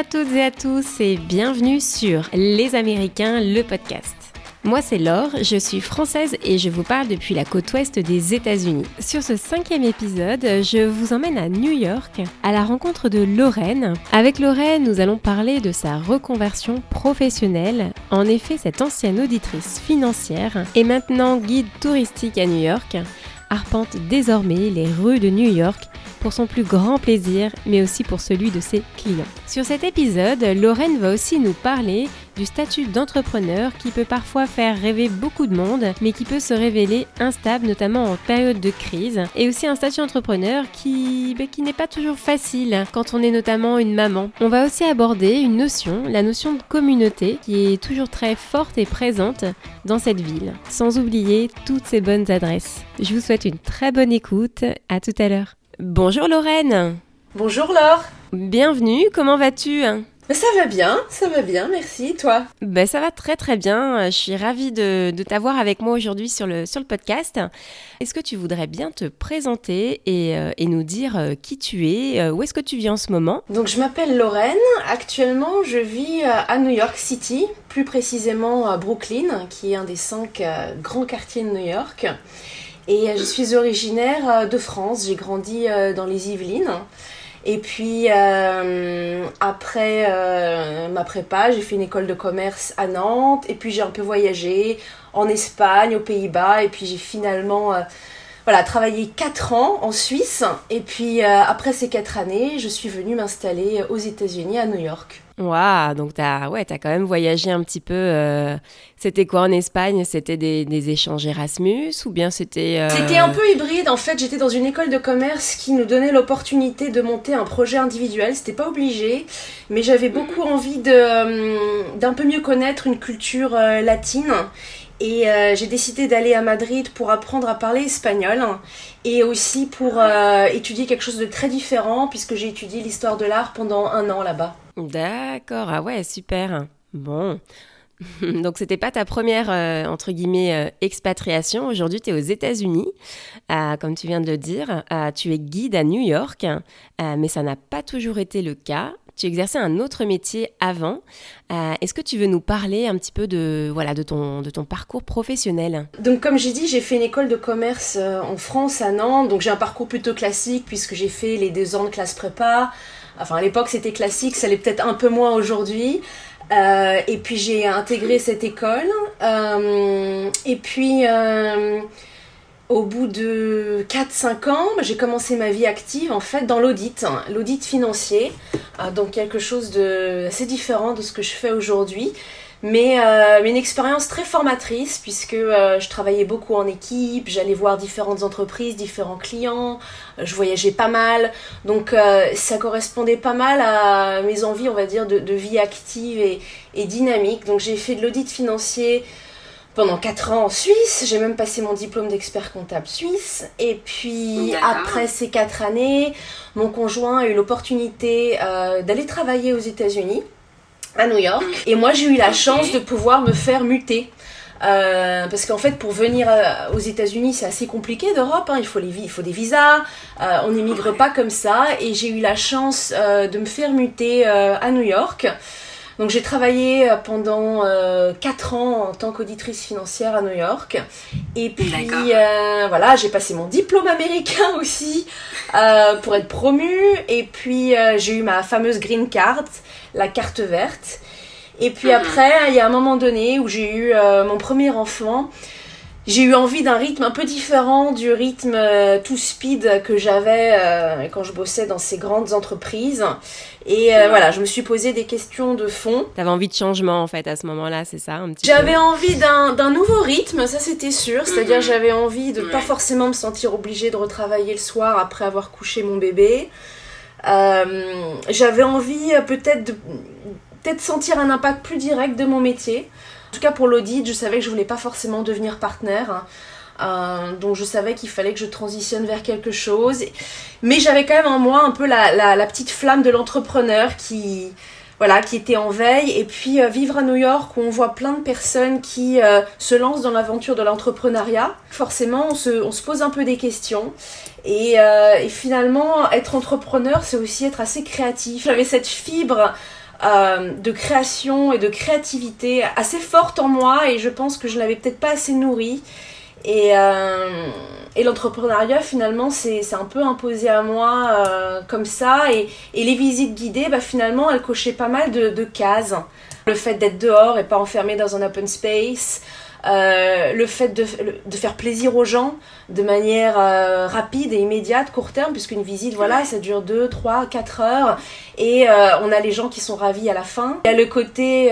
à toutes et à tous et bienvenue sur Les Américains, le podcast. Moi c'est Laure, je suis française et je vous parle depuis la côte ouest des États-Unis. Sur ce cinquième épisode, je vous emmène à New York à la rencontre de Lorraine. Avec Lorraine, nous allons parler de sa reconversion professionnelle. En effet, cette ancienne auditrice financière est maintenant guide touristique à New York arpente désormais les rues de New York pour son plus grand plaisir, mais aussi pour celui de ses clients. Sur cet épisode, Lorraine va aussi nous parler du statut d'entrepreneur qui peut parfois faire rêver beaucoup de monde, mais qui peut se révéler instable, notamment en période de crise, et aussi un statut entrepreneur qui, bah, qui n'est pas toujours facile quand on est notamment une maman. On va aussi aborder une notion, la notion de communauté, qui est toujours très forte et présente dans cette ville, sans oublier toutes ces bonnes adresses. Je vous souhaite une très bonne écoute, à tout à l'heure. Bonjour Lorraine Bonjour Laure Bienvenue, comment vas-tu? Ça va bien, ça va bien, merci. Toi? Ben, Ça va très très bien. Je suis ravie de, t'avoir avec moi aujourd'hui sur le, sur le podcast. Est-ce que tu voudrais bien te présenter et, euh, nous dire euh, qui tu es euh, Où est-ce que tu vis en ce moment? Donc je m'appelle Lorraine. Actuellement, je vis à New York City, plus précisément à Brooklyn, qui est un des cinq grands quartiers de New York. Et je suis originaire de France. J'ai grandi dans les Yvelines. Et puis euh, après euh, ma prépa, j'ai fait une école de commerce à Nantes. Et puis j'ai un peu voyagé en Espagne, aux Pays-Bas. Et puis j'ai finalement euh, voilà, travaillé 4 ans en Suisse. Et puis après ces 4 années, je suis venue m'installer aux États-Unis, à New York. Waouh, donc t'as ouais, as quand même voyagé un petit peu. Euh, c'était quoi en Espagne? C'était des, échanges Erasmus ou bien c'était euh, C'était un peu hybride. En fait, j'étais dans une école de commerce qui nous donnait l'opportunité de monter un projet individuel. C'était pas obligé, mais j'avais beaucoup envie euh, d'un peu mieux connaître une culture latine. Et j'ai décidé d'aller à Madrid pour apprendre à parler espagnol et aussi pour étudier quelque chose de très différent puisque j'ai étudié l'histoire de l'art pendant un an là-bas. D'accord, ah ouais, super. Bon. Donc, c'était pas ta première, euh, entre guillemets, euh, expatriation. Aujourd'hui, tu es aux États-Unis, euh, comme tu viens de le dire. tu es guide à New York, mais ça n'a pas toujours été le cas. Tu exerçais un autre métier avant. Est-ce que tu veux nous parler un petit peu de, voilà, de, ton, de ton parcours professionnel? Donc, comme j'ai dit, j'ai fait une école de commerce en France, à Nantes. Donc, j'ai un parcours plutôt classique, puisque j'ai fait les deux ans de classe prépa. Enfin, à l'époque, c'était classique, ça l'est peut-être un peu moins aujourd'hui. Euh, et puis j'ai intégré cette école. Euh, et puis euh, au bout de 4-5 ans, bah, j'ai commencé ma vie active en fait dans l'audit, hein, l'audit financier. donc quelque chose de assez différent de ce que je fais aujourd'hui. Euh, mais, une expérience très formatrice puisque euh, je travaillais beaucoup en équipe, j'allais voir différentes entreprises, différents clients, euh, je voyageais pas mal, donc ça correspondait pas mal à mes envies, on va dire, de, vie active et dynamique. Donc j'ai fait de l'audit financier pendant 4 ans en Suisse, j'ai même passé mon diplôme d'expert comptable suisse, et puis après ces 4 années, mon conjoint a eu l'opportunité d'aller travailler aux États-Unis à New York. Et moi, j'ai eu la chance de pouvoir me faire muter. Euh, parce qu'en fait, pour venir euh, aux États-Unis, c'est assez compliqué d'Europe. Hein. Il, faut les, il faut des visas. Euh, on n'émigre pas comme ça. Et j'ai eu la chance de me faire muter à New York. Donc j'ai travaillé pendant 4 ans en tant qu'auditrice financière à New York. Et puis voilà, j'ai passé mon diplôme américain aussi pour être promue. Et puis j'ai eu ma fameuse green card la carte verte. Et puis mhm. après, il y a un moment donné où j'ai eu euh, mon premier enfant, j'ai eu envie d'un rythme un peu différent du rythme euh, tout speed que j'avais euh, quand je bossais dans ces grandes entreprises. Et voilà, je me suis posé des questions de fond. T'avais envie de changement en fait à ce moment-là, c'est ça J'avais envie d'un nouveau rythme, ça c'était sûr. C'est-à-dire mhm. j'avais envie de pas forcément me sentir obligée de retravailler le soir après avoir couché mon bébé. Euh, j'avais envie euh, peut-être de peut-être sentir un impact plus direct de mon métier. En tout cas pour l'audit, je savais que je voulais pas forcément devenir partenaire. Hein. Euh, donc je savais qu'il fallait que je transitionne vers quelque chose. Mais j'avais quand même en moi un peu la, petite flamme de l'entrepreneur qui, voilà, qui était en veille. Et puis euh, vivre à New York où on voit plein de personnes qui euh, se lancent dans l'aventure de l'entrepreneuriat, forcément on se, on se, pose un peu des questions. Et, euh, et finalement, être entrepreneur, c'est aussi être assez créatif. J'avais cette fibre de création et de créativité assez forte en moi et je pense que je l'avais peut-être pas assez nourrie. Et, et l'entrepreneuriat, finalement, c'est un peu imposé à moi euh, comme ça. Et, et, les visites guidées, bah, finalement, elles cochaient pas mal de, de cases. Le fait d'être dehors et pas enfermé dans un open space, euh, le fait de, de, faire plaisir aux gens de manière euh, rapide et immédiate, court terme, puisqu'une visite, voilà, ça dure 2, 3, 4 heures, et euh, on a les gens qui sont ravis à la fin. Il y a le côté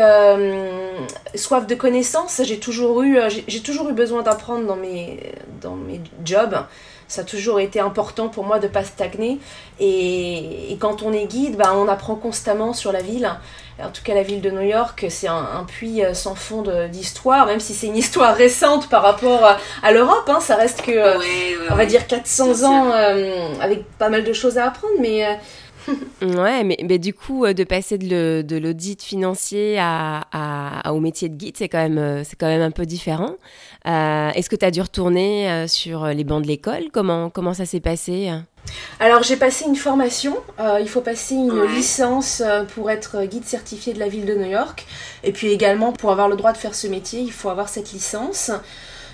soif de connaissance, j'ai toujours eu, j'ai toujours eu besoin d'apprendre dans mes, dans mes jobs ça a toujours été important pour moi de pas stagner. Et, et quand on est guide, bah, on apprend constamment sur la ville. En tout cas, la ville de New York, c'est un, puits euh, sans fond d'histoire, même si c'est une histoire récente par rapport à, l'Europe. Hein, ça reste que, euh, on va dire, 400 ans euh, avec pas mal de choses à apprendre, mais ouais, mais, mais, du coup, de passer de l'audit financier à, à, au métier de guide, c'est quand, même, quand même un peu différent. Est-ce que tu as dû retourner sur les bancs de l'école? Comment, comment ça s'est passé? Alors j'ai passé une formation, euh, il faut passer une licence euh, pour être guide certifié de la ville de New York. Et puis également pour avoir le droit de faire ce métier, il faut avoir cette licence.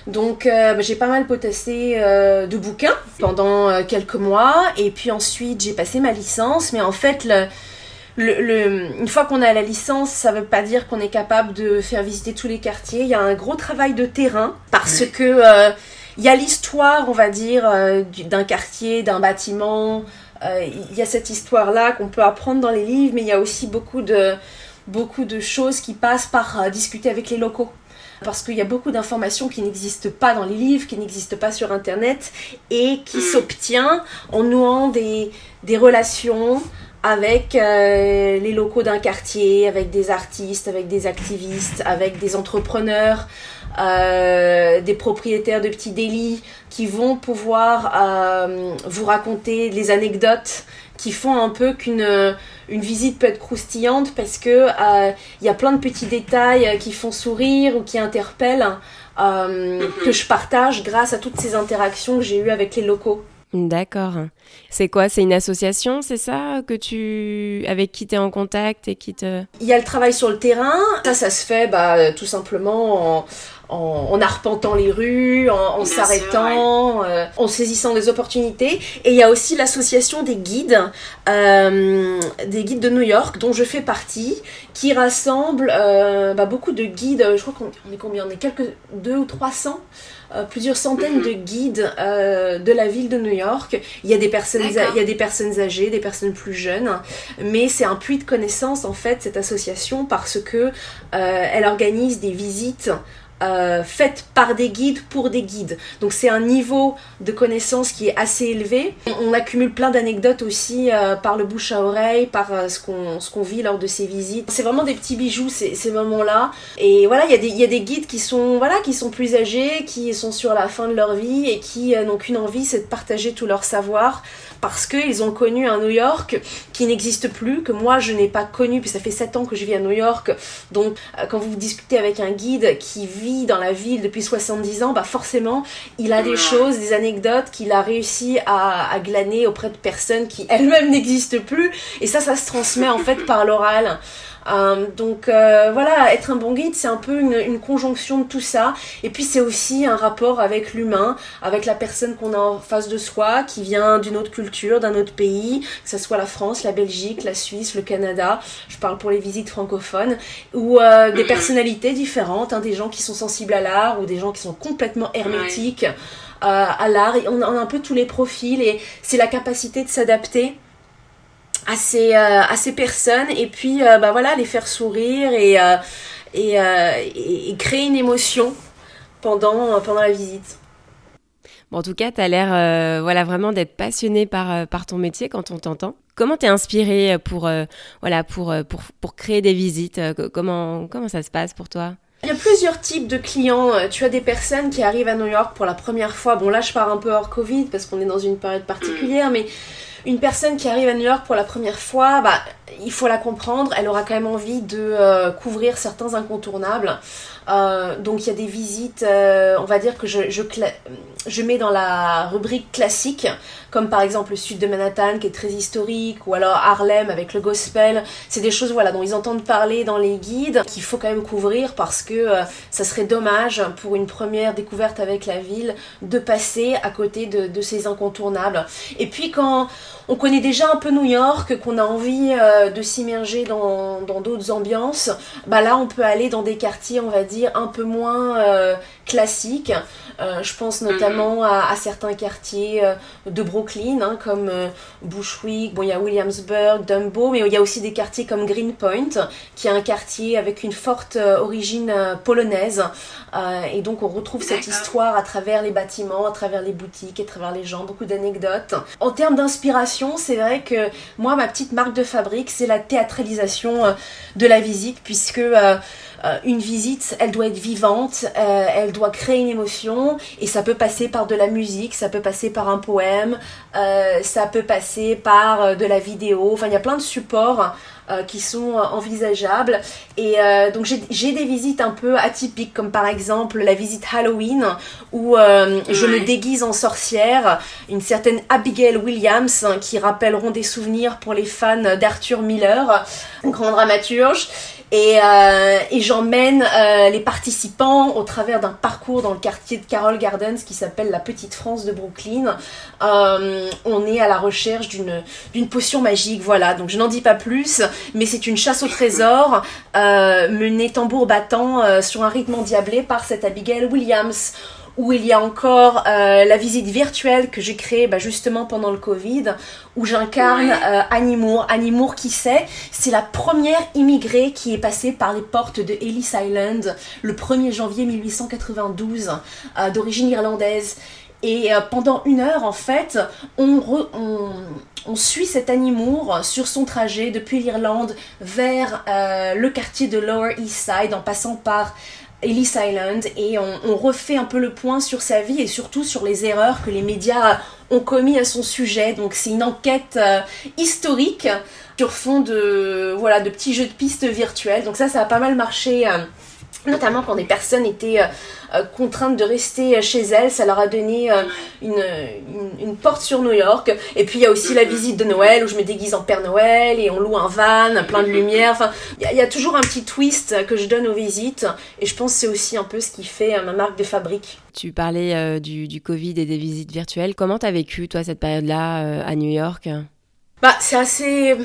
Donc euh, bah, j'ai pas mal potassé de bouquins pendant quelques mois. Et puis ensuite j'ai passé ma licence. Mais en fait, le, une fois qu'on a la licence, ça veut pas dire qu'on est capable de faire visiter tous les quartiers. Il y a un gros travail de terrain parce que il y a l'histoire, on va dire, euh, d'un quartier, d'un bâtiment. Euh, il y a cette histoire-là qu'on peut apprendre dans les livres, mais il y a aussi beaucoup de, beaucoup de choses qui passent par euh, discuter avec les locaux. Parce qu'il y a beaucoup d'informations qui n'existent pas dans les livres, qui n'existent pas sur Internet, et qui mm. s'obtient en nouant des, des relations avec les locaux d'un quartier, avec des artistes, avec des activistes, avec des entrepreneurs, euh, des propriétaires de petits délits qui vont pouvoir euh, vous raconter les anecdotes qui font un peu qu'une une visite peut être croustillante parce que il euh, y a plein de petits détails qui font sourire ou qui interpellent que je partage grâce à toutes ces interactions que j'ai eues avec les locaux. D'accord. C'est quoi C'est une association, c'est ça que tu avec qui tu es en contact et qui te Il y a le travail sur le terrain. Ça ça se fait bah, tout simplement en, en, arpentant les rues, en, s'arrêtant, euh, en saisissant des opportunités. Et il y a aussi l'association des guides, euh, des guides de New York, dont je fais partie, qui rassemble euh, bah, beaucoup de guides. Je crois qu'on est combien? On est quelques deux ou trois cents. plusieurs centaines de guides de la ville de New York. Il y a des personnes, il y a des personnes âgées, des personnes plus jeunes, mais c'est un puits de connaissances en fait cette association parce que elle organise des visites euh, faites par des guides pour des guides. Donc c'est un niveau de connaissance qui est assez élevé. On, accumule plein d'anecdotes aussi euh, par le bouche à oreille, par euh, ce qu'on vit lors de ces visites. C'est vraiment des petits bijoux ces, moments-là. Et voilà, il y, y a des guides qui sont voilà qui sont plus âgés, qui sont sur la fin de leur vie et qui n'ont qu'une envie, c'est de partager tout leur savoir parce qu'ils ont connu un New York qui n'existe plus, que moi je n'ai pas connu, puis ça fait 7 ans que je vis à New York. Donc quand vous discutez avec un guide qui vit dans la ville depuis 70 ans, bah forcément, il a des choses, des anecdotes qu'il a réussi à, glaner auprès de personnes qui elles-mêmes n'existent plus. Et ça, ça se transmet en fait par l'oral. Euh, donc euh, voilà, être un bon guide, c'est un peu une, conjonction de tout ça. Et puis c'est aussi un rapport avec l'humain, avec la personne qu'on a en face de soi, qui vient d'une autre culture, d'un autre pays, que ce soit la France, la Belgique, la Suisse, le Canada. Je parle pour les visites francophones, ou euh, des personnalités différentes, hein, des gens qui sont sensibles à l'art ou des gens qui sont complètement hermétiques. à l'art, on a un peu tous les profils et c'est la capacité de s'adapter à ces, euh, à ces personnes et puis euh, bah voilà les faire sourire et, euh, et, et, créer une émotion pendant, pendant la visite. Bon, en tout cas, tu as l'air voilà, vraiment d'être passionné par, par ton métier quand on t'entend. Comment t'es inspiré pour, voilà, pour, pour, pour, créer des visites comment, comment ça se passe pour toi? Il y a plusieurs types de clients. Tu as des personnes qui arrivent à New York pour la première fois. Bon, là, je pars un peu hors Covid parce qu'on est dans une période particulière, mais une personne qui arrive à New York pour la première fois, bah, il faut la comprendre, elle aura quand même envie de couvrir certains incontournables. Euh, donc il y a des visites, euh, on va dire que je, je, je, mets dans la rubrique classique, comme par exemple le sud de Manhattan qui est très historique, ou alors Harlem avec le gospel. C'est des choses voilà, dont ils entendent parler dans les guides, qu'il faut quand même couvrir parce que euh, ça serait dommage pour une première découverte avec la ville de passer à côté de, de ces incontournables. Et puis quand on connaît déjà un peu New York, qu'on a envie de s'immerger dans d'autres ambiances, bah là on peut aller dans des quartiers, on va dire, un peu moins euh, classique. Euh, je pense mhm. notamment à, certains quartiers euh, de Brooklyn, hein, comme Bushwick, bon, il y a Williamsburg, Dumbo, mais il y a aussi des quartiers comme Greenpoint, qui est un quartier avec une forte origine polonaise. et donc on retrouve cette histoire à travers les bâtiments, à travers les boutiques, à travers les gens, beaucoup d'anecdotes. En termes d'inspiration, c'est vrai que moi, ma petite marque de fabrique, c'est la théâtralisation de la visite, puisque euh, une visite, elle doit être vivante, euh, elle doit créer une émotion, et ça peut passer par de la musique, ça peut passer par un poème, euh, ça peut passer par de la vidéo, enfin il y a plein de supports qui sont envisageables. Et donc j'ai des visites un peu atypiques, comme par exemple la visite Halloween, où je me déguise en sorcière, une certaine Abigail Williams, qui rappelleront des souvenirs pour les fans d'Arthur Miller, grand dramaturge. Euh, et, j'emmène euh, les participants au travers d'un parcours dans le quartier de Carroll Gardens qui s'appelle la Petite France de Brooklyn. Euh, on est à la recherche d'une potion magique, voilà. Donc je n'en dis pas plus, mais c'est une chasse au trésor menée tambour battant sur un rythme endiablé par cette Abigail Williams où il y a encore euh, la visite virtuelle que j'ai créée bah, justement pendant le Covid, où j'incarne euh, Annie Moore. Annie Moore, qui sait, c'est la première immigrée qui est passée par les portes de Ellis Island le 1er janvier 1892, euh, d'origine irlandaise. Et pendant une heure, en fait, on, on, suit cette Annie Moore sur son trajet depuis l'Irlande vers le quartier de Lower East Side, en passant par Ellis Island et on, refait un peu le point sur sa vie et surtout sur les erreurs que les médias ont commis à son sujet. Donc c'est une enquête euh, historique sur fond de voilà de petits jeux de pistes virtuels. Donc ça ça a pas mal marché. Euh, notamment quand des personnes étaient euh, euh, contraintes de rester chez elles, ça leur a donné euh, une, une, porte sur New York. Et puis il y a aussi la visite de Noël où je me déguise en Père Noël et on loue un van plein de lumière. Enfin, il y, a toujours un petit twist que je donne aux visites et je pense que c'est aussi un peu ce qui fait ma marque de fabrique. Tu parlais du, du, Covid et des visites virtuelles. Comment t'as vécu toi cette période-là à New York? Bah c'est assez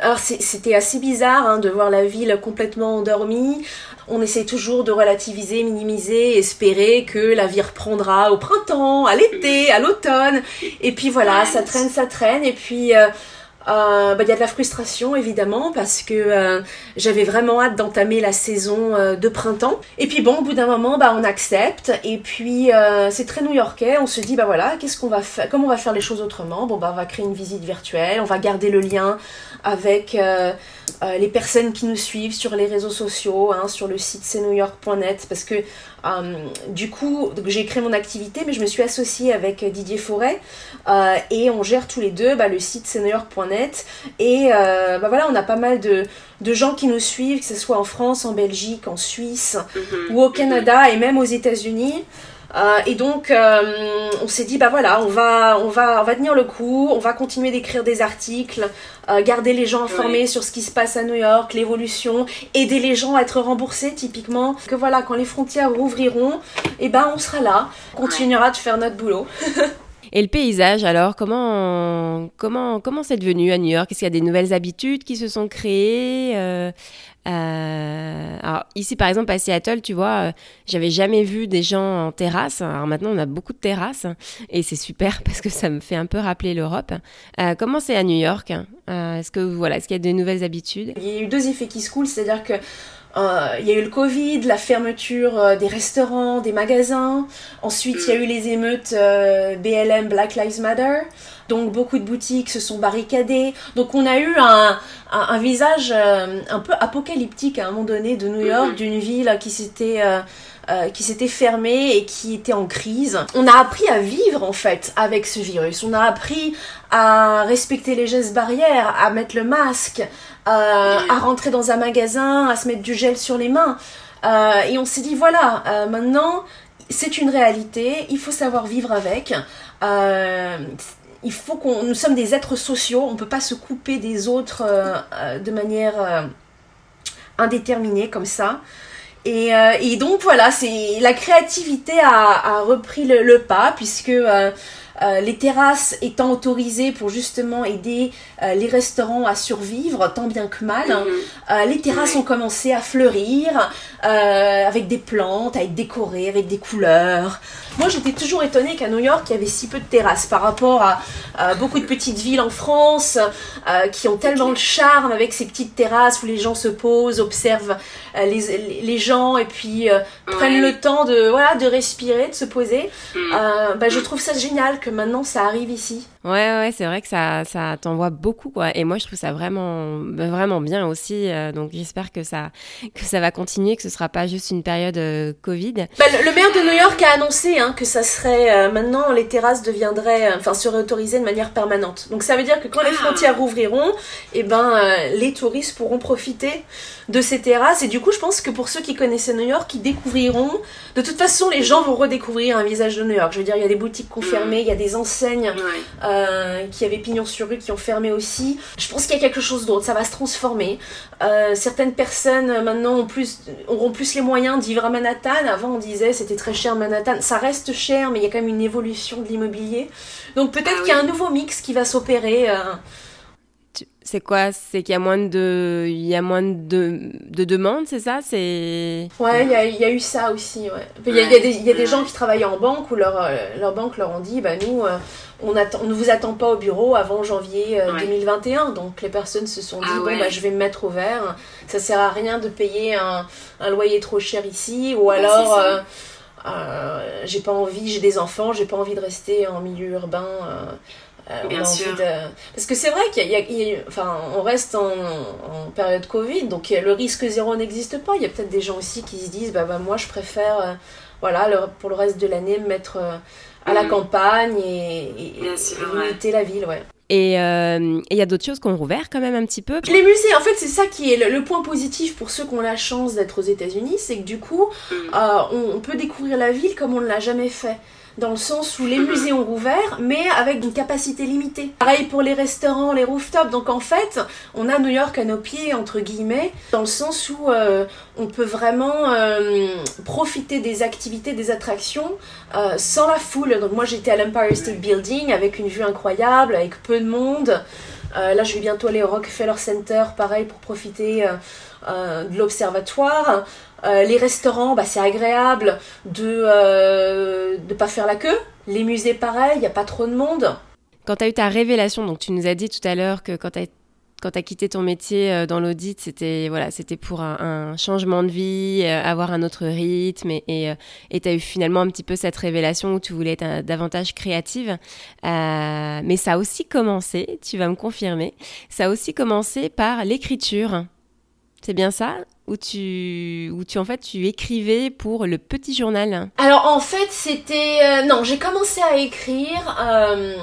alors c'était assez bizarre hein, de voir la ville complètement endormie. On essaie toujours de relativiser, minimiser, espérer que la vie reprendra au printemps, à l'été, à l'automne. Et puis voilà, ça traîne, ça traîne. Et puis euh, euh, bah, il y a de la frustration évidemment parce que euh, j'avais vraiment hâte d'entamer la saison euh, de printemps. Et puis bon, au bout d'un moment, bah, on accepte. Et puis c'est très new-yorkais. On se dit bah voilà, qu'est-ce qu'on va Comment on va faire les choses autrement? Bon bah on va créer une visite virtuelle. On va garder le lien avec les personnes qui nous suivent sur les réseaux sociaux, hein, sur le site cnewyork.net parce que du coup, j'ai créé mon activité, mais je me suis associée avec Didier Forêt et on gère tous les deux bah, le site cnewyork.net et euh, bah voilà, on a pas mal de, gens qui nous suivent, que ce soit en France, en Belgique, en Suisse mhm. ou au Canada et même aux États-Unis. Euh, et donc, euh, on s'est dit, bah voilà, on va, on, va, on va tenir le coup, on va continuer d'écrire des articles, garder les gens informés sur ce qui se passe à New York, l'évolution, aider les gens à être remboursés typiquement. Que voilà, quand les frontières rouvriront, et eh ben on sera là, on continuera de faire notre boulot. Et le paysage, alors, comment comment comment c'est devenu à New York? Est-ce qu'il y a des nouvelles habitudes qui se sont créées euh, euh, alors ici par exemple à Seattle, tu vois, euh, j'avais jamais vu des gens en terrasse. Alors maintenant on a beaucoup de terrasses et c'est super parce que ça me fait un peu rappeler l'Europe. comment c'est à New York? Est-ce que voilà, est-ce qu'il y a de nouvelles habitudes? Il y a eu deux effets qui se coulent, c'est-à-dire que euh, il y a eu le Covid, la fermeture euh, des restaurants, des magasins. Ensuite, il y a eu les émeutes euh, BLM, Black Lives Matter. Donc beaucoup de boutiques se sont barricadées. Donc on a eu un, un, visage un peu apocalyptique à un moment donné de New York, d'une ville qui s'était qui s'était fermée et qui était en crise. On a appris à vivre en fait avec ce virus. On a appris à respecter les gestes barrières, à mettre le masque, à rentrer dans un magasin, à se mettre du gel sur les mains. et on s'est dit voilà, maintenant c'est une réalité, il faut savoir vivre avec. Euh, il faut qu'on, nous sommes des êtres sociaux, on ne peut pas se couper des autres euh, euh, de manière indéterminée comme ça. Et, donc voilà, c'est la créativité a, repris le, pas puisque euh, les terrasses étant autorisées pour justement aider euh, les restaurants à survivre tant bien que mal, hein. mhm. euh, les terrasses ont commencé à fleurir avec des plantes, à être décorées avec des couleurs. Moi j'étais toujours étonnée qu'à New York il y avait si peu de terrasses par rapport à beaucoup de petites villes en France qui ont tellement de charme avec ces petites terrasses où les gens se posent, observent les, les, gens et puis prennent le temps de, voilà, de respirer, de se poser. Mm. Bah, je trouve ça génial que maintenant ça arrive ici. Ouais, ouais, c'est vrai que ça, ça t'envoie beaucoup, quoi. Et moi, je trouve ça vraiment, vraiment bien aussi. Euh, donc, j'espère que ça, que ça va continuer, que ce sera pas juste une période euh, Covid. Bah, le, maire de New York a annoncé hein, que ça serait euh, maintenant les terrasses deviendraient, enfin, seraient autorisées de manière permanente. Donc, ça veut dire que quand les ah. frontières rouvriront, et eh ben, les touristes pourront profiter de ces terrasses. Et du coup, je pense que pour ceux qui connaissaient New York, ils découvriront. De toute façon, les gens vont redécouvrir un visage de New York. Je veux dire, il y a des boutiques confirmées, il y a des enseignes. Euh, qui avaient pignon sur rue, qui ont fermé aussi. Je pense qu'il y a quelque chose d'autre, ça va se transformer. Euh, certaines personnes euh, maintenant ont plus, auront plus les moyens d'y vivre à Manhattan. Avant on disait c'était très cher Manhattan, ça reste cher mais il y a quand même une évolution de l'immobilier. Donc peut-être ah qu'il y a un nouveau mix qui va s'opérer. C'est quoi? C'est qu'il y a moins de, il y a moins de, de demandes, c'est ça? C'est. Ouais, il y a, y a, eu ça aussi. Ouais. Il y, a, y, a des, y a des gens qui travaillent en banque où leur, leur banque leur ont dit, bah nous, on, ne vous attend pas au bureau avant janvier 2021. Euh, Donc les personnes se sont dit, ah bon, bah, je vais me mettre au vert. Ça sert à rien de payer un, loyer trop cher ici. Ou alors, euh, euh, j'ai pas envie, j'ai des enfants, j'ai pas envie de rester en milieu urbain. Bien sûr. Parce que c'est vrai qu'il y, a, enfin, on reste en, période Covid, donc le risque zéro n'existe pas. Il y a peut-être des gens aussi qui se disent, bah, bah moi je préfère, voilà, pour le reste de l'année me mettre à la mm. campagne et, limiter la ville, ouais. Euh, et il y a d'autres choses qu'on rouvert quand même un petit peu? Les musées, en fait, c'est ça qui est le, point positif pour ceux qui ont la chance d'être aux États-Unis, c'est que du coup, mm. euh, on, peut découvrir la ville comme on ne l'a jamais fait dans le sens où les musées ont rouvert, mais avec une capacité limitée. Pareil pour les restaurants, les rooftops. Donc en fait, on a New York à nos pieds, entre guillemets, dans le sens où euh, on peut vraiment euh, profiter des activités, des attractions euh, sans la foule. Donc moi j'étais à l'Empire State Building avec une vue incroyable, avec peu de monde. là je vais bientôt aller au Rockefeller Center, pareil, pour profiter de l'observatoire. Euh, les restaurants, bah, c'est agréable de ne euh, pas faire la queue. Les musées, pareil, il n'y a pas trop de monde. Quand tu as eu ta révélation, donc tu nous as dit tout à l'heure que quand tu as quitté ton métier euh, dans l'audit, c'était voilà, c'était pour un, changement de vie, avoir un autre rythme, et tu as eu finalement un petit peu cette révélation où tu voulais être davantage créative. mais ça a aussi commencé, tu vas me confirmer, ça a aussi commencé par l'écriture. C'est bien ça? Où tu, où tu en fait tu écrivais pour le petit journal. Alors en fait c'était euh, non j'ai commencé à écrire euh,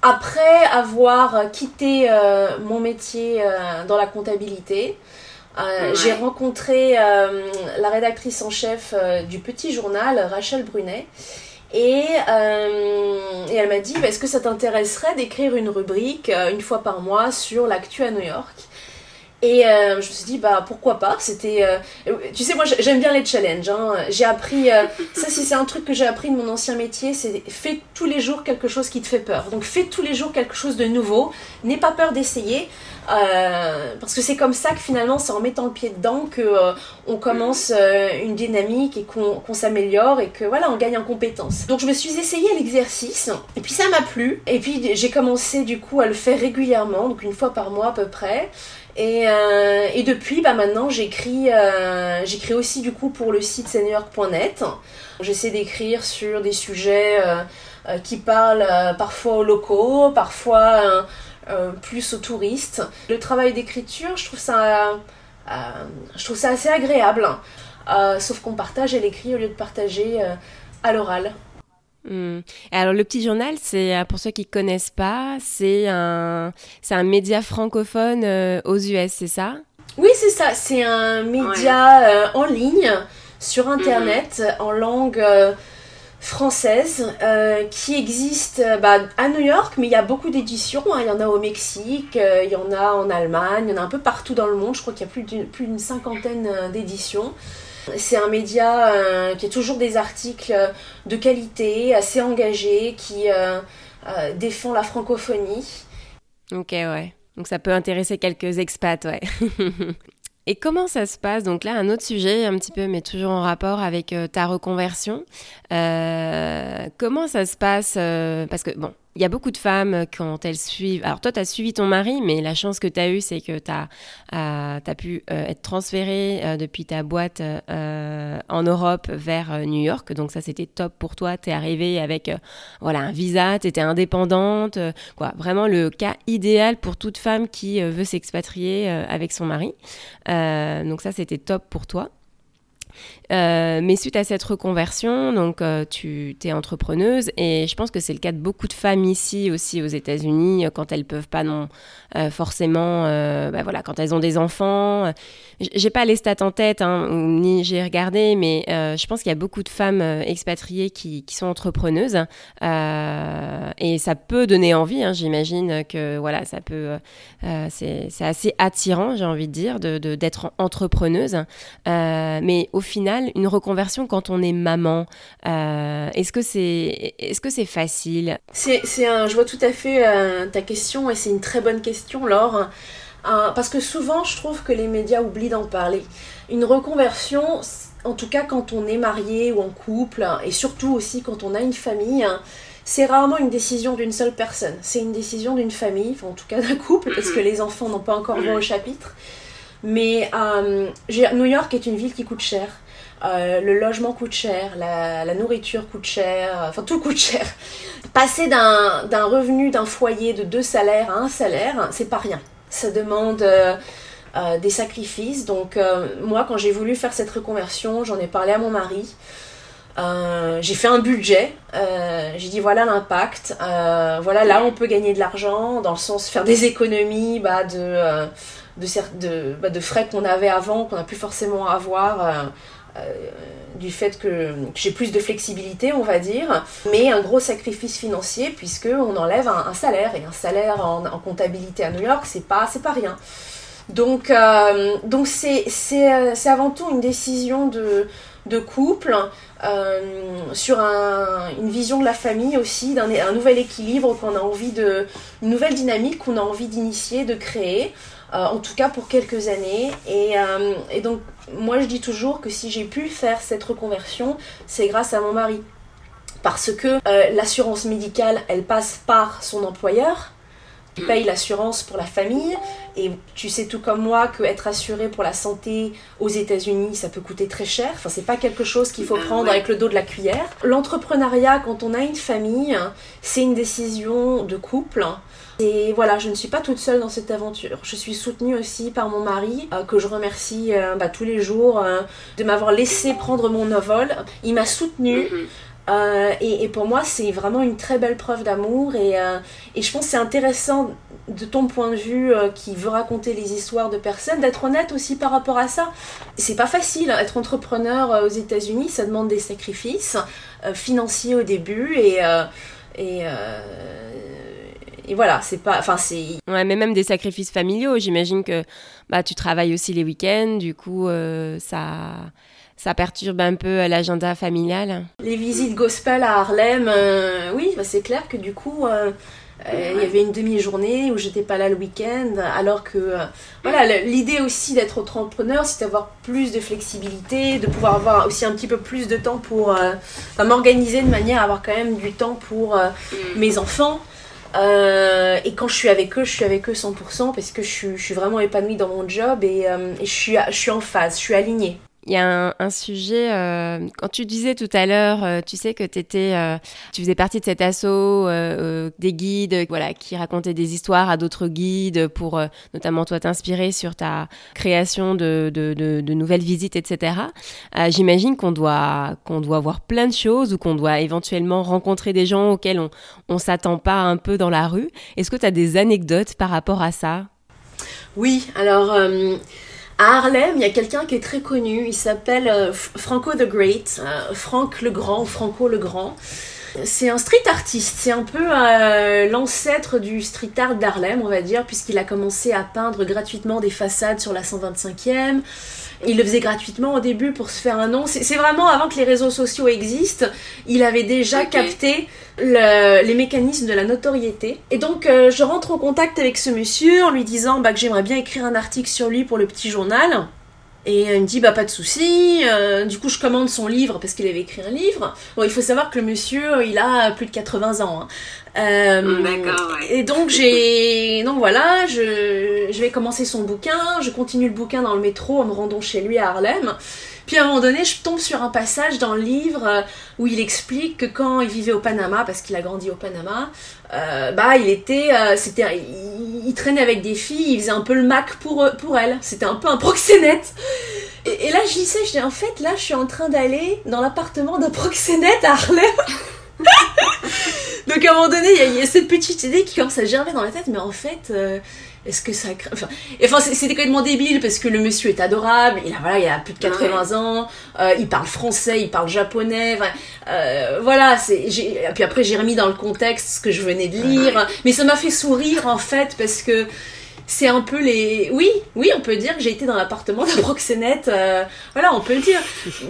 après avoir quitté euh, mon métier dans la comptabilité. J'ai rencontré la rédactrice en chef du petit journal Rachel Brunet. Et, et elle m'a dit bah, est-ce que ça t'intéresserait d'écrire une rubrique une fois par mois sur l'actu à New York? Et euh, je me suis dit, bah pourquoi pas C'était. Euh, tu sais, moi j'aime bien les challenges. Hein. J'ai appris. Euh, ça, si c'est un truc que j'ai appris de mon ancien métier, c'est fais tous les jours quelque chose qui te fait peur. Donc fais tous les jours quelque chose de nouveau. N'aie pas peur d'essayer. parce que c'est comme ça que finalement, c'est en mettant le pied dedans que on commence une dynamique et qu'on s'améliore et que voilà, on gagne en compétences. Donc je me suis essayée à l'exercice et puis ça m'a plu. Et puis j'ai commencé du coup à le faire régulièrement, donc une fois par mois à peu près. Et, et depuis, bah maintenant, j'écris, j'écris aussi du coup pour le site senior.net. J'essaie d'écrire sur des sujets qui parlent parfois aux locaux, parfois plus aux touristes. Le travail d'écriture, je trouve ça, je trouve ça assez agréable. sauf qu'on partage à l'écrit au lieu de partager à l'oral. Hmm. Alors le petit journal, c'est euh, pour ceux qui connaissent pas, c'est un c'est un média francophone euh, aux US, c'est ça? Oui, c'est ça. C'est un média euh, en ligne sur internet mhm. en langue française qui existe bah, à New York, mais il y a beaucoup d'éditions. Hein. Il y en a au Mexique, il y en a en Allemagne, il y en a un peu partout dans le monde. Je crois qu'il y a plus d'une cinquantaine d'éditions. C'est un média euh, qui a toujours des articles de qualité, assez engagés, qui euh, euh, défend la francophonie. Ok, ouais. Donc ça peut intéresser quelques expats, ouais. Et comment ça se passe? Donc là, un autre sujet, un petit peu, mais toujours en rapport avec ta reconversion. comment ça se passe Parce que, bon, il y a beaucoup de femmes quand elles suivent. Alors, toi, tu as suivi ton mari, mais la chance que tu as eue, c'est que tu as, euh, pu euh, être transférée euh, depuis ta boîte en Europe vers New York. Donc, ça, c'était top pour toi. Tu es arrivée avec voilà, un visa, tu étais indépendante. quoi. Vraiment le cas idéal pour toute femme qui veut s'expatrier avec son mari. donc, ça, c'était top pour toi. Euh, mais suite à cette reconversion, donc euh, tu es entrepreneuse et je pense que c'est le cas de beaucoup de femmes ici aussi aux États-Unis euh, quand elles peuvent pas non forcément, bah voilà, quand elles ont des enfants. J'ai pas les stats en tête hein, ni j'ai regardé, mais je pense qu'il y a beaucoup de femmes expatriées qui, sont entrepreneuses et ça peut donner envie. Hein, J'imagine que voilà, ça peut, c'est assez attirant, j'ai envie de dire, d'être entrepreneuse. mais au final, une reconversion quand on est maman, euh, est-ce que c'est est -ce c'est facile? C'est, un, Je vois tout à fait euh, ta question et c'est une très bonne question, Laure. Euh, parce que souvent, je trouve que les médias oublient d'en parler. Une reconversion, en tout cas quand on est marié ou en couple, et surtout aussi quand on a une famille, c'est rarement une décision d'une seule personne. C'est une décision d'une famille, en tout cas d'un couple, parce que les enfants n'ont pas encore voix au chapitre. Mais euh, New York est une ville qui coûte cher. Euh, le logement coûte cher, la, nourriture coûte cher, enfin tout coûte cher. Passer d'un revenu d'un foyer de deux salaires à un salaire, c'est pas rien. Ça demande euh, des sacrifices. Donc moi, quand j'ai voulu faire cette reconversion, j'en ai parlé à mon mari. j'ai fait un budget, j'ai dit voilà l'impact, voilà là on peut gagner de l'argent, dans le sens faire des économies bah, de de, bah, de frais qu'on avait avant, qu'on n'a plus forcément à avoir. Euh, euh, du fait que, j'ai plus de flexibilité, on va dire, mais un gros sacrifice financier puisque on enlève un, salaire et un salaire en, comptabilité à New York, c'est pas pas rien. Donc euh, donc c'est avant tout une décision de couple sur un, une vision de la famille aussi, d'un un nouvel équilibre qu'on a envie de, une nouvelle dynamique qu'on a envie d'initier, de créer. Euh, en tout cas pour quelques années. Euh, et, donc, moi, je dis toujours que si j'ai pu faire cette reconversion, c'est grâce à mon mari. Parce que euh, l'assurance médicale, elle passe par son employeur, qui paye l'assurance pour la famille. Et tu sais tout comme moi que être assuré pour la santé aux États-Unis, ça peut coûter très cher. Enfin, c'est pas quelque chose qu'il faut prendre avec le dos de la cuillère. L'entrepreneuriat, quand on a une famille, c'est une décision de couple. Et voilà, je ne suis pas toute seule dans cette aventure. Je suis soutenue aussi par mon mari, euh, que je remercie euh, bah, tous les jours euh, de m'avoir laissé prendre mon envol. Il m'a soutenue. Mhm. Et, pour moi, c'est vraiment une très belle preuve d'amour. Et, et, je pense que c'est intéressant de ton point de vue qui veut raconter les histoires de personnes, d'être honnête aussi par rapport à ça. C'est pas facile, hein, être entrepreneur aux États-Unis, ça demande des sacrifices financiers au début et, et et voilà, c'est pas. Enfin, c'est. Ouais, mais même des sacrifices familiaux. J'imagine que bah, tu travailles aussi les week-ends, du coup, euh, ça. Ça perturbe un peu l'agenda familial. Les visites gospel à Harlem, euh, oui, bah, c'est clair que du coup, euh, il y avait une demi-journée où j'étais pas là le week-end, alors que voilà, l'idée aussi d'être entrepreneur, c'est d'avoir plus de flexibilité, de pouvoir avoir aussi un petit peu plus de temps pour m'organiser de manière à avoir quand même du temps pour mm. mes enfants. Et quand je suis avec eux, je suis avec eux 100% parce que je suis, vraiment épanouie dans mon job et, suis, je suis en phase, je suis alignée. Il y a un, sujet, euh, quand tu disais tout à l'heure, euh, tu sais que étais, euh, tu faisais partie de cet assaut des guides voilà, qui racontaient des histoires à d'autres guides pour notamment toi t'inspirer sur ta création de, de, nouvelles visites, etc. J'imagine qu'on doit, qu'on doit voir plein de choses ou qu'on doit éventuellement rencontrer des gens auxquels on ne s'attend pas un peu dans la rue. Est-ce que tu as des anecdotes par rapport à ça? Oui, alors à Harlem, il y a quelqu'un qui est très connu, il s'appelle euh, Franco the Great, euh, Franck le Grand, Franco le Grand. C'est un street artiste, c'est un peu euh, l'ancêtre du street art d'Harlem, on va dire, puisqu'il a commencé à peindre gratuitement des façades sur la 125e. Il le faisait gratuitement au début pour se faire un nom. C'est vraiment avant que les réseaux sociaux existent. Il avait déjà capté les mécanismes de la notoriété. Et donc, euh, je rentre en contact avec ce monsieur en lui disant bah, que j'aimerais bien écrire un article sur lui pour le petit journal. Et il me dit bah pas de souci. Euh, du coup je commande son livre parce qu'il avait écrit un livre. Bon il faut savoir que le monsieur il a plus de 80 ans. Hein. Euh, D'accord. Et donc j'ai donc voilà je je vais commencer son bouquin. Je continue le bouquin dans le métro en me rendant chez lui à Harlem. Puis à un moment donné, je tombe sur un passage dans le livre euh, où il explique que quand il vivait au Panama, parce qu'il a grandi au Panama, euh, bah il était, euh, c'était, il, traînait avec des filles, il faisait un peu le Mac pour pour elles. C'était un peu un proxénète. Et, là, je disais, je en fait, là, je suis en train d'aller dans l'appartement d'un proxénète à Harlem. Donc à un moment donné, il y, a cette petite idée qui commence à germer dans la tête, mais en fait, est-ce que ça enfin, enfin c'était complètement débile parce que le monsieur est adorable il a voilà il a plus de 80 ans euh, il parle français il parle japonais euh, voilà c'est puis après j'ai remis dans le contexte ce que je venais de lire. Mais ça m'a fait sourire en fait parce que c'est un peu les. Oui, oui, on peut dire que j'ai été dans l'appartement d'un proxénète. Euh, voilà, on peut le dire.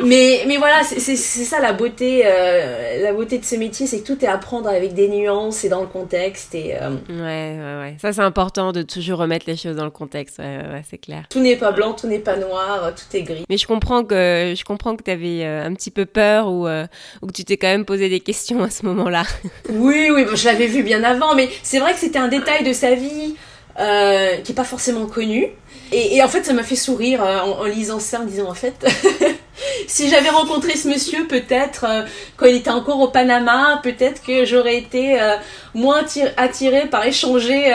Mais, mais voilà, c'est ça la beauté, euh, la beauté de ce métier, c'est que tout est à prendre avec des nuances et dans le contexte. Et, euh, Ouais, ouais, ouais. Ça, c'est important de toujours remettre les choses dans le contexte. Ouais, ouais, c'est clair. Tout n'est pas blanc, tout n'est pas noir, tout est gris. Mais je comprends que je comprends que tu avais un petit peu peur ou, ou que tu t'es quand même posé des questions à ce moment-là. oui, oui, je l'avais vu bien avant, mais c'est vrai que c'était un détail de sa vie. Euh, qui est pas forcément connu. Et, en fait, ça m'a fait sourire euh, en, lisant ça, en disant en fait, si j'avais rencontré ce monsieur, peut-être euh, quand il était encore au Panama, peut-être que j'aurais été moins attirée par échanger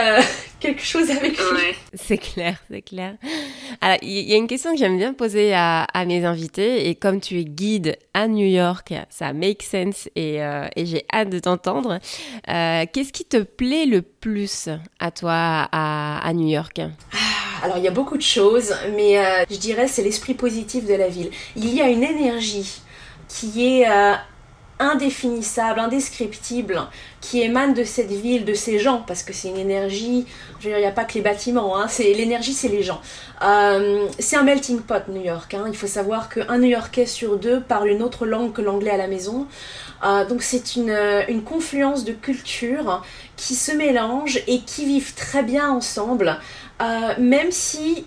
quelque chose avec lui. C'est clair, c'est clair. Alors, il y a une question que j'aime bien poser à, mes invités, et comme tu es guide à New York, ça make sense et, euh, j'ai hâte de t'entendre. Euh, qu'est-ce qui te plaît le plus à toi à, New York? Ah, alors il y a beaucoup de choses, mais euh, je dirais c'est l'esprit positif de la ville. Il y a une énergie qui est indéfinissable, indescriptible, qui émane de cette ville, de ces gens, parce que c'est une énergie, je veux il n'y a pas que les bâtiments, hein, c'est l'énergie, c'est les gens. Euh, c'est un melting pot, New York. Hein. Il faut savoir qu'un New-Yorkais sur deux parle une autre langue que l'anglais à la maison. Euh, donc c'est une, une, confluence de cultures qui se mélangent et qui vivent très bien ensemble, euh, même si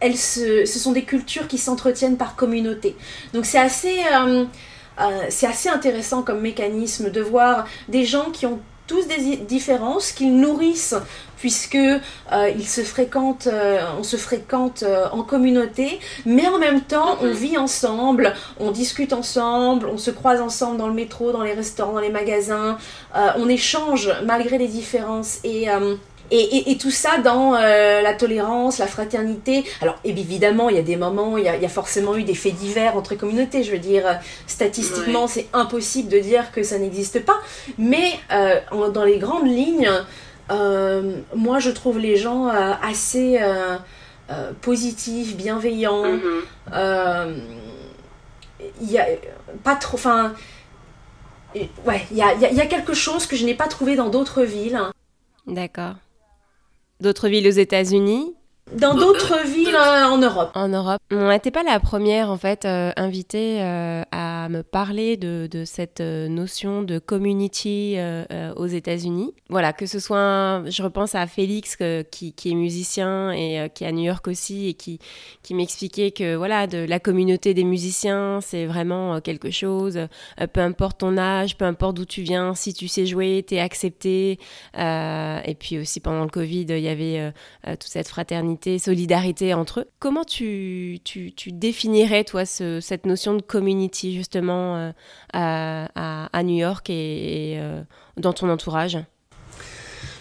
elles se, ce sont des cultures qui s'entretiennent par communauté. Donc c'est assez euh, c'est assez intéressant comme mécanisme de voir des gens qui ont tous des différences qu'ils nourrissent puisque euh, ils se fréquentent, euh, on se fréquente en communauté, mais en même temps on vit ensemble, on discute ensemble, on se croise ensemble dans le métro, dans les restaurants, dans les magasins, on échange malgré les différences et et, tout ça dans euh, la tolérance, la fraternité. Alors évidemment, il y a des moments, il y a, forcément eu des faits divers entre communautés. Je veux dire, euh, statistiquement, c'est impossible de dire que ça n'existe pas. Mais euh, dans les grandes lignes, moi, je trouve les gens assez positifs, bienveillants. Mm-hmm. Il y a pas trop... Enfin, ouais, il y a, y a quelque chose que je n'ai pas trouvé dans d'autres villes. D'accord. D'autres villes aux États-Unis dans d'autres villes euh, en Europe. En Europe. On n'était pas la première en fait euh, invitée euh, à me parler de, de cette notion de community aux États-Unis. Voilà, que ce soit, je repense à Félix qui, qui, est musicien et qui est à New York aussi et qui, qui m'expliquait que voilà, de la communauté des musiciens, c'est vraiment quelque chose, peu importe ton âge, peu importe d'où tu viens, si tu sais jouer, tu es accepté. et puis aussi pendant le Covid, il y avait toute cette fraternité, solidarité entre eux. Comment tu, tu, tu définirais, toi, ce, cette notion de community, justement, euh, à, à, New York et, euh, dans ton entourage?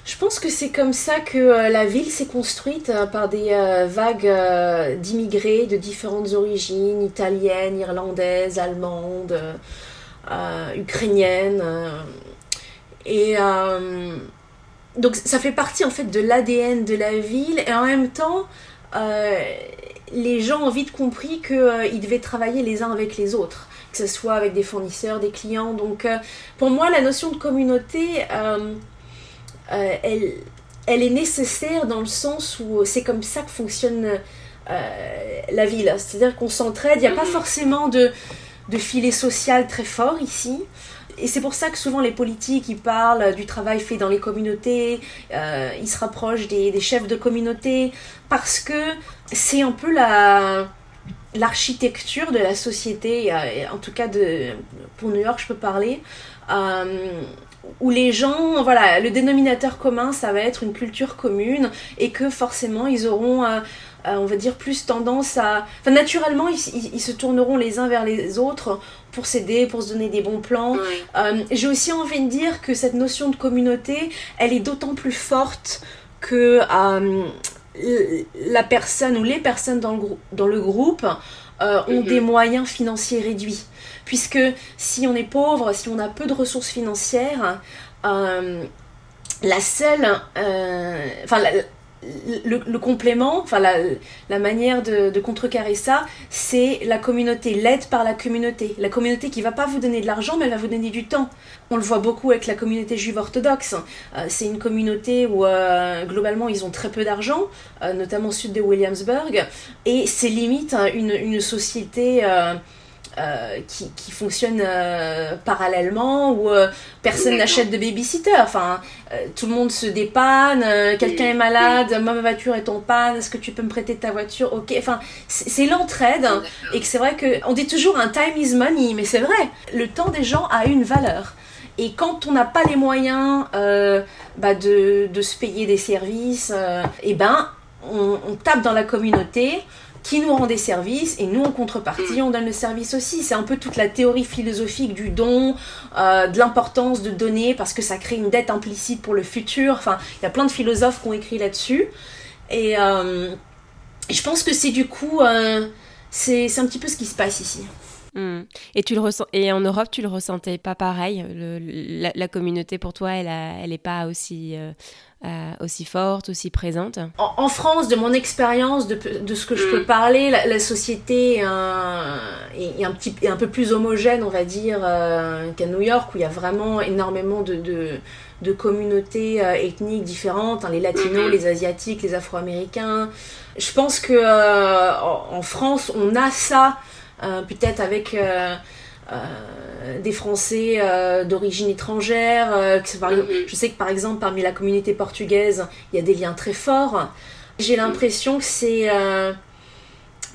Je pense que c'est comme ça que euh, la ville s'est construite par des vagues d'immigrés de différentes origines, italiennes, irlandaises, allemandes, ukrainiennes. et donc ça fait partie en fait de l'ADN de la ville et en même temps les gens ont vite compris qu'ils euh, devaient travailler les uns avec les autres, que ce soit avec des fournisseurs, des clients. Donc euh, pour moi, la notion de communauté, euh, elle, elle est nécessaire dans le sens où c'est comme ça que fonctionne la ville. C'est-à-dire qu'on s'entraide, il n'y a pas mhm. forcément de, de filet social très fort ici. Et c'est pour ça que souvent les politiques, ils parlent du travail fait dans les communautés, ils se rapprochent des, des, chefs de communauté, parce que c'est un peu la l'architecture de la société, euh, en tout cas de, pour New York je peux parler, euh, où les gens, voilà, le dénominateur commun, ça va être une culture commune et que forcément ils auront, euh, on va dire, plus tendance à... Enfin, naturellement, ils, se tourneront les uns vers les autres pour s'aider, pour se donner des bons plans. J'ai aussi envie de dire que cette notion de communauté, elle est d'autant plus forte que la personne ou les personnes dans le, dans le groupe euh, ont mhm. des moyens financiers réduits. Puisque si on est pauvre, si on a peu de ressources financières, euh, la seule, euh, le, complément, enfin la, manière de, contrecarrer ça, c'est la communauté, l'aide par la communauté. La communauté qui va pas vous donner de l'argent, mais elle va vous donner du temps. On le voit beaucoup avec la communauté juive orthodoxe. Euh, c'est une communauté où euh, globalement ils ont très peu d'argent, euh, notamment au sud de Williamsburg, et c'est limite hein, une, une, société euh, qui, qui, fonctionne euh, parallèlement où euh, personne n'achète de babysitter. Enfin, tout le monde se dépanne, quelqu'un est malade, ma voiture est en panne, est-ce que tu peux me prêter ta voiture? Ok, enfin, c'est l'entraide et que c'est vrai que on dit toujours un time is money, mais c'est vrai, le temps des gens a une valeur. Et quand on n'a pas les moyens bah de, se payer des services, eh ben on, tape dans la communauté qui nous rend des services et nous en contrepartie on donne le service aussi. C'est un peu toute la théorie philosophique du don, euh, de l'importance de donner parce que ça crée une dette implicite pour le futur. Enfin, il y a plein de philosophes qui ont écrit là-dessus. Et, euh, je pense que c'est du coup, euh, c'est un petit peu ce qui se passe ici. Et tu le ressens et en Europe tu le ressentais pas pareil la, communauté pour toi elle n'est elle pas aussi euh, aussi forte, aussi présente? En, France, de mon expérience, de, de, ce que je peux parler, la, société est un, est, petit, est un peu plus homogène, on va dire, euh, qu'à New York, où il y a vraiment énormément de, de, de communautés euh, ethniques différentes, hein, les latinos, les asiatiques, les afro-américains. Je pense que en, France, on a ça, peut-être avec euh, des Français euh, d'origine étrangère. Euh, mm-hmm. Je sais que par exemple parmi la communauté portugaise, il y a des liens très forts. J'ai l'impression que c'est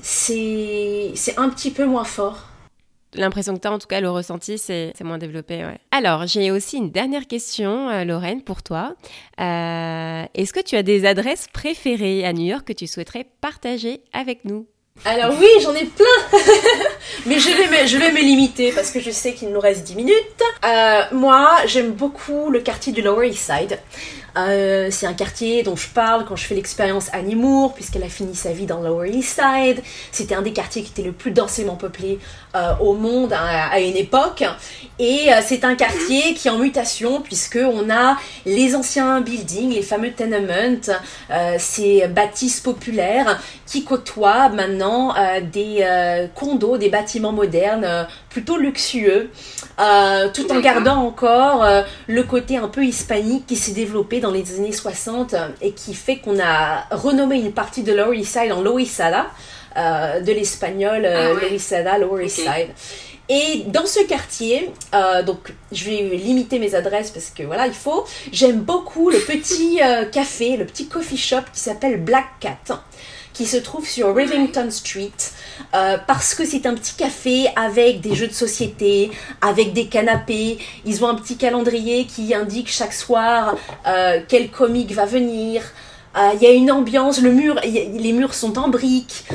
c'est un petit peu moins fort. L'impression que tu as, en tout cas, le ressenti, c'est moins développé. Ouais. Alors, j'ai aussi une dernière question, Lorraine, pour toi. Est-ce que tu as des adresses préférées à New York que tu souhaiterais partager avec nous? Alors oui, j'en ai plein Mais je vais, me, limiter parce que je sais qu'il nous reste 10 minutes. Euh, moi, j'aime beaucoup le quartier du Lower East Side. Euh, c'est un quartier dont je parle quand je fais l'expérience Annie Moore, puisqu'elle a fini sa vie dans Lower East Side. C'était un des quartiers qui était le plus densément peuplé euh, au monde à, une époque. Et euh, c'est un quartier qui est en mutation, puisque on a les anciens buildings, les fameux tenements, ces bâtisses populaires qui côtoient maintenant des condos, des bâtiments modernes plutôt luxueux, tout en gardant encore le côté un peu hispanique qui s'est développé dans les années 60 euh, et qui fait qu'on a renommé une partie de Lower East Side en Loisada, euh, de l'espagnol euh, ah Lower East Side. Et dans ce quartier, euh, donc je vais limiter mes adresses parce que voilà, il faut. J'aime beaucoup le petit euh, café, le petit coffee shop qui s'appelle Black Cat qui se trouve sur Rivington Street euh, parce que c'est un petit café avec des jeux de société, avec des canapés. Ils ont un petit calendrier qui indique chaque soir quel comique va venir. Il y a une ambiance, les murs sont en briques.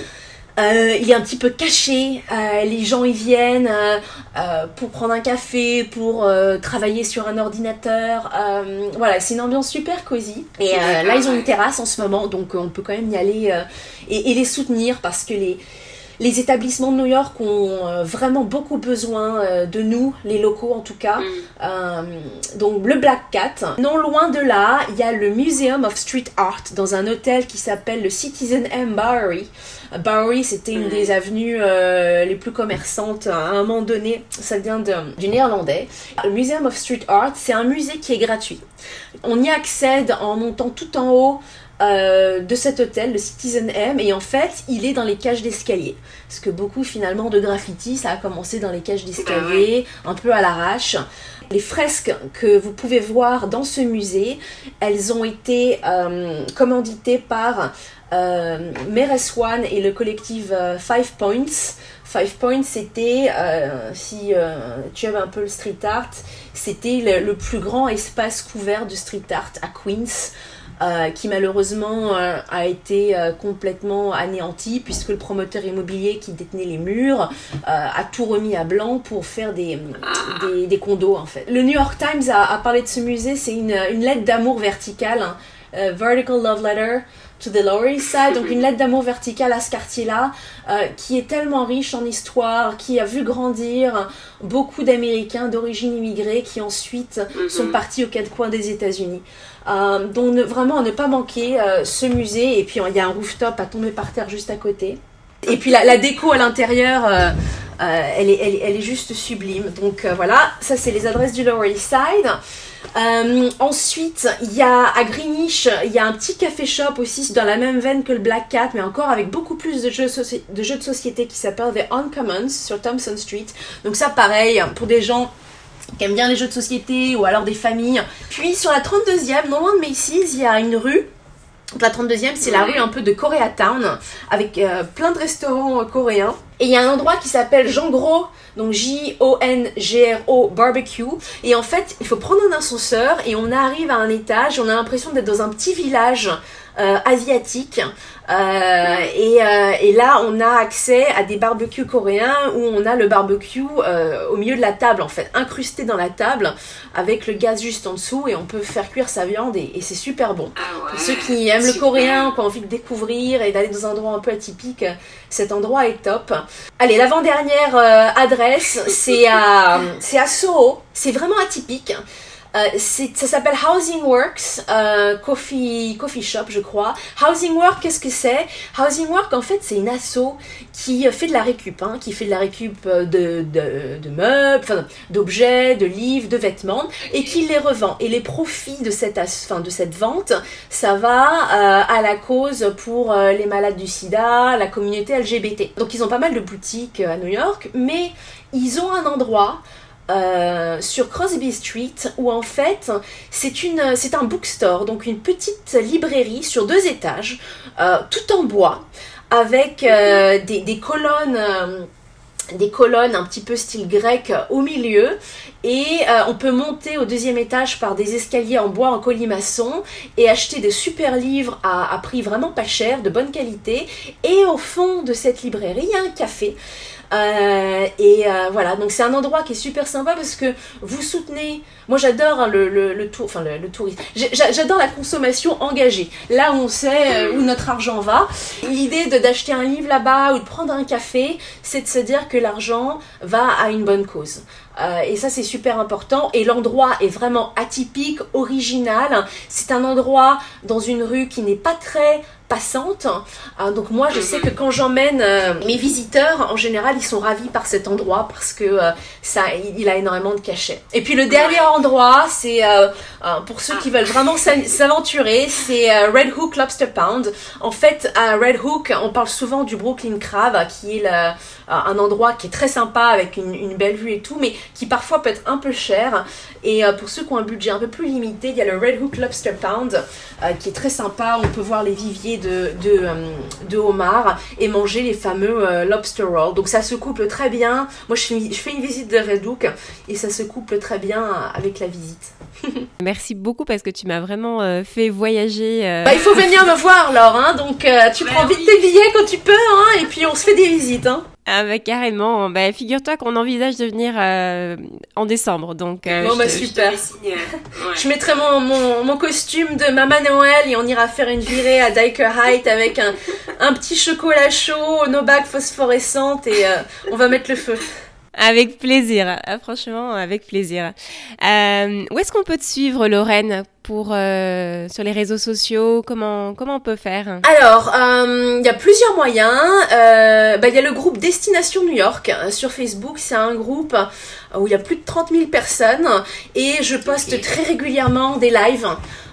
Euh, il est un petit peu caché. Euh, les gens y viennent euh, pour prendre un café, pour travailler sur un ordinateur. voilà, c'est une ambiance super cosy. Et là, ils ont une terrasse en ce moment, donc on peut quand même y aller et, les soutenir parce que les les établissements de New York ont euh, vraiment beaucoup besoin euh, de nous, les locaux en tout cas. Mm. Euh, donc le Black Cat. Non loin de là, il y a le Museum of Street Art dans un hôtel qui s'appelle le Citizen M Bowery. Bowery, c'était une mm. des avenues les plus commerçantes à un moment donné. Ça vient du néerlandais. Le Museum of Street Art, c'est un musée qui est gratuit. On y accède en montant tout en haut euh, de cet hôtel, le Citizen M, et en fait, il est dans les cages d'escalier. Parce que beaucoup finalement de graffiti, ça a commencé dans les cages d'escalier, un peu à l'arrache. Les fresques que vous pouvez voir dans ce musée, elles ont été euh, commanditées par euh, One et le collectif euh, Five Points. Five Points, c'était, si tu aimes un peu le street art, c'était le, plus grand espace couvert de street art à Queens. Euh, qui malheureusement euh, a été euh, complètement anéanti puisque le promoteur immobilier qui détenait les murs a tout remis à blanc pour faire des, des, condos en fait. Le New York Times a, parlé de ce musée, c'est une, une lettre d'amour verticale, hein. Vertical Love Letter to the Lower East Side, donc une lettre d'amour verticale à ce quartier-là, qui est tellement riche en histoire, qui a vu grandir beaucoup d'Américains d'origine immigrée qui ensuite mm-hmm. sont partis aux quatre coins des États-Unis. Euh, donc vraiment à ne pas manquer euh, ce musée. Et puis il y a un rooftop à tomber par terre juste à côté. Et puis la, déco à l'intérieur, euh, elle, est, elle, est, juste sublime. Donc voilà, ça c'est les adresses du Lower East Side. ensuite, il y a à Greenwich, il y a un petit café shop aussi dans la même veine que le Black Cat, mais encore avec beaucoup plus de jeux, de, jeux de société qui s'appelle The Uncommons sur Thompson Street. Donc ça pareil, pour des gens qui aiment bien les jeux de société ou alors des familles. Puis sur la 32e, non loin de Macy's, il y a une rue. la 32e, c'est la rue un peu de Koreatown, avec euh, plein de restaurants euh, coréens. Et il y a un endroit qui s'appelle Jean Gros, donc J-O-N-G-R-O Barbecue. Et en fait, il faut prendre un ascenseur et on arrive à un étage, on a l'impression d'être dans un petit village euh, asiatique. Euh, et, euh, et, là, on a accès à des barbecues coréens où on a le barbecue au milieu de la table, en fait, incrusté dans la table, avec le gaz juste en dessous, et on peut faire cuire sa viande, et, c'est super bon. Ah Pour ceux qui aiment le coréen, qui ont envie de découvrir et d'aller dans un endroit un peu atypique, cet endroit est top. Allez, l'avant-dernière adresse, c'est à, c'est à Soho. C'est vraiment atypique. Euh, ça s'appelle Housing Works euh, Coffee, Coffee Shop, je crois. Housing Work, qu'est-ce que c'est? Housing Work, en fait, c'est une asso qui fait de la récup, hein, qui fait de la récup de, de, meubles, d'objets, de livres, de vêtements, et qui les revend. Et les profits de cette, vente, ça va euh, à la cause pour les malades du sida, la communauté LGBT. Donc ils ont pas mal de boutiques à New York, mais ils ont un endroit euh, sur Crosby Street où en fait c'est un bookstore donc une petite librairie sur deux étages euh, tout en bois avec euh, des, des, colonnes des colonnes un petit peu style grec au milieu. Et on peut monter au deuxième étage par des escaliers en bois en colimaçon et acheter des super livres à, à prix vraiment pas cher, de bonne qualité. Et au fond de cette librairie il y a un café euh, et euh, voilà, donc c'est un endroit qui est super sympa parce que vous soutenez. Moi j'adore hein, le, le, tour, enfin le, tourisme. J'adore la consommation engagée. Là où on sait euh, où notre argent va. L'idée d'acheter un livre là-bas ou de prendre un café, c'est de se dire que l'argent va à une bonne cause. Et ça c'est super important. Et l'endroit est vraiment atypique, original. C'est un endroit dans une rue qui n'est pas très passante. Ah, donc moi, je sais que quand j'emmène euh, mes visiteurs, en général, ils sont ravis par cet endroit parce que euh, ça, il a énormément de cachets. Et puis le dernier endroit, c'est euh, pour ceux qui veulent vraiment s'aventurer, c'est Red Hook Lobster Pound. En fait, à Red Hook, on parle souvent du Brooklyn Crab, qui est un endroit qui est très sympa avec une, une, belle vue et tout, mais qui parfois peut être un peu cher. Et pour ceux qui ont un budget un peu plus limité, il y a le Red Hook Lobster Pound, qui est très sympa. On peut voir les viviers de, de, euh, de homard et manger les fameux euh, lobster rolls. Donc ça se couple très bien. Moi je fais, je fais une visite de Redouk et ça se couple très bien avec la visite. Merci beaucoup parce que tu m'as vraiment euh, fait voyager. Bah, il faut venir me voir Laure, hein, donc tu bah prends vite tes billets quand tu peux hein, et puis on se fait des visites. Hein. Ah bah carrément. Bah, figure-toi qu'on envisage de venir euh, en décembre, donc. Euh, bon bah super. Je, mettrai mon, mon, mon, costume de Maman Noël et on ira faire une virée à Diker Height avec un, un petit chocolat chaud, nos bagues phosphorescentes et euh, on va mettre le feu. Avec plaisir, ah, franchement, avec plaisir. Euh, où est-ce qu'on peut te suivre, Lorraine, pour euh, sur les réseaux sociaux? Comment comment on peut faire? Alors, euh, il y a plusieurs moyens. Bah, il y a le groupe Destination New York sur Facebook. C'est un groupe où il y a plus de 30 000 personnes et je poste très régulièrement des lives.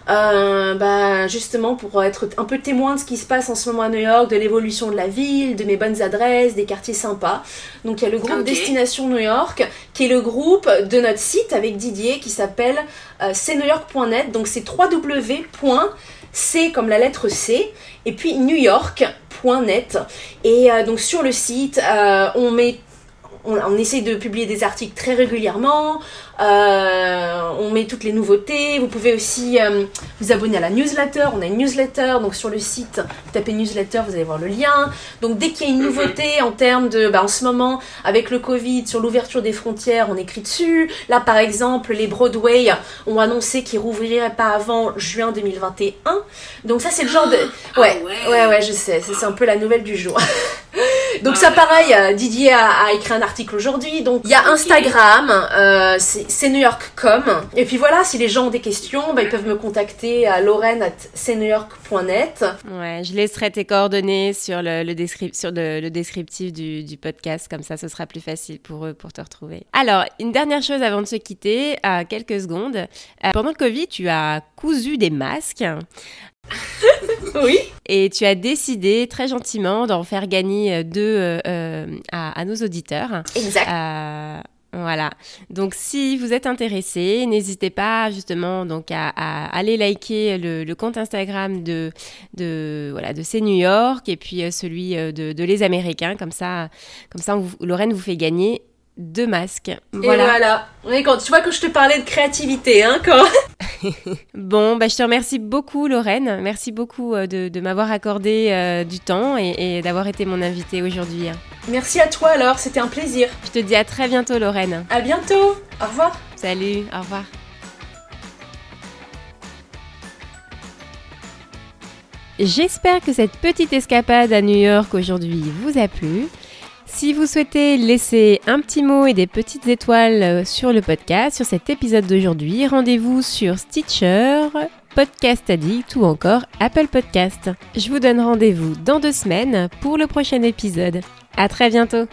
Euh, bah, justement pour être un peu témoin de ce qui se passe en ce moment à New York, de l'évolution de la ville, de mes bonnes adresses, des quartiers sympas. Donc il y a le groupe Destination New York, qui est le groupe de notre site avec Didier, qui s'appelle euh, cnewyork.net. Donc c'est www.c comme la lettre C, et puis New York.net. Et euh, donc sur le site, on met on, on, essaie de publier des articles très régulièrement. Euh, on met toutes les nouveautés. Vous pouvez aussi euh, vous abonner à la newsletter. On a une newsletter, donc sur le site, vous tapez newsletter, vous allez voir le lien. Donc dès qu'il y a une mhm. nouveauté en termes de, bah, en ce moment, avec le Covid, sur l'ouverture des frontières, on écrit dessus. Là, par exemple, les Broadway ont annoncé qu'ils rouvriraient pas avant juin 2021. Donc ça, c'est le genre de... Ah ouais, ouais, ouais, je sais. C'est un peu la nouvelle du jour. Donc ça pareil, euh, Didier a, écrit un article aujourd'hui. Donc il y a Instagram, euh, c'est New York.com. Et puis voilà, si les gens ont des questions, bah, ils peuvent me contacter à lorraine@cnewyork.net. Ouais, je laisserai tes coordonnées sur le, le, sur le, descriptif du, du, podcast, comme ça ce sera plus facile pour eux pour te retrouver. Alors, une dernière chose avant de se quitter, à quelques secondes. Euh, pendant le Covid, tu as cousu des masques. oui. Et tu as décidé très gentiment d'en faire gagner euh, deux euh, euh, à, nos auditeurs. Exact. Voilà. Donc, si vous êtes intéressé, n'hésitez pas justement donc à, aller liker le, compte Instagram de de voilà de C'est New York et puis celui de, Les Américains. Comme ça, comme ça, Lorraine vous fait gagner deux masques. Voilà. Et voilà. Quand, tu vois que je te parlais de créativité, hein, quand... bon, bah, je te remercie beaucoup, Lorraine. Merci beaucoup euh, de, m'avoir accordé euh, du temps et, d'avoir été mon invitée aujourd'hui. Hein. Merci à toi, alors. C'était un plaisir. Je te dis à très bientôt, Lorraine. À bientôt. Au revoir. Salut. Au revoir. J'espère que cette petite escapade à New York aujourd'hui vous a plu. Si vous souhaitez laisser un petit mot et des petites étoiles euh, sur le podcast, sur cet épisode d'aujourd'hui, rendez-vous sur Stitcher, Podcast Addict ou encore Apple Podcast. Je vous donne rendez-vous dans deux semaines pour le prochain épisode. À très bientôt!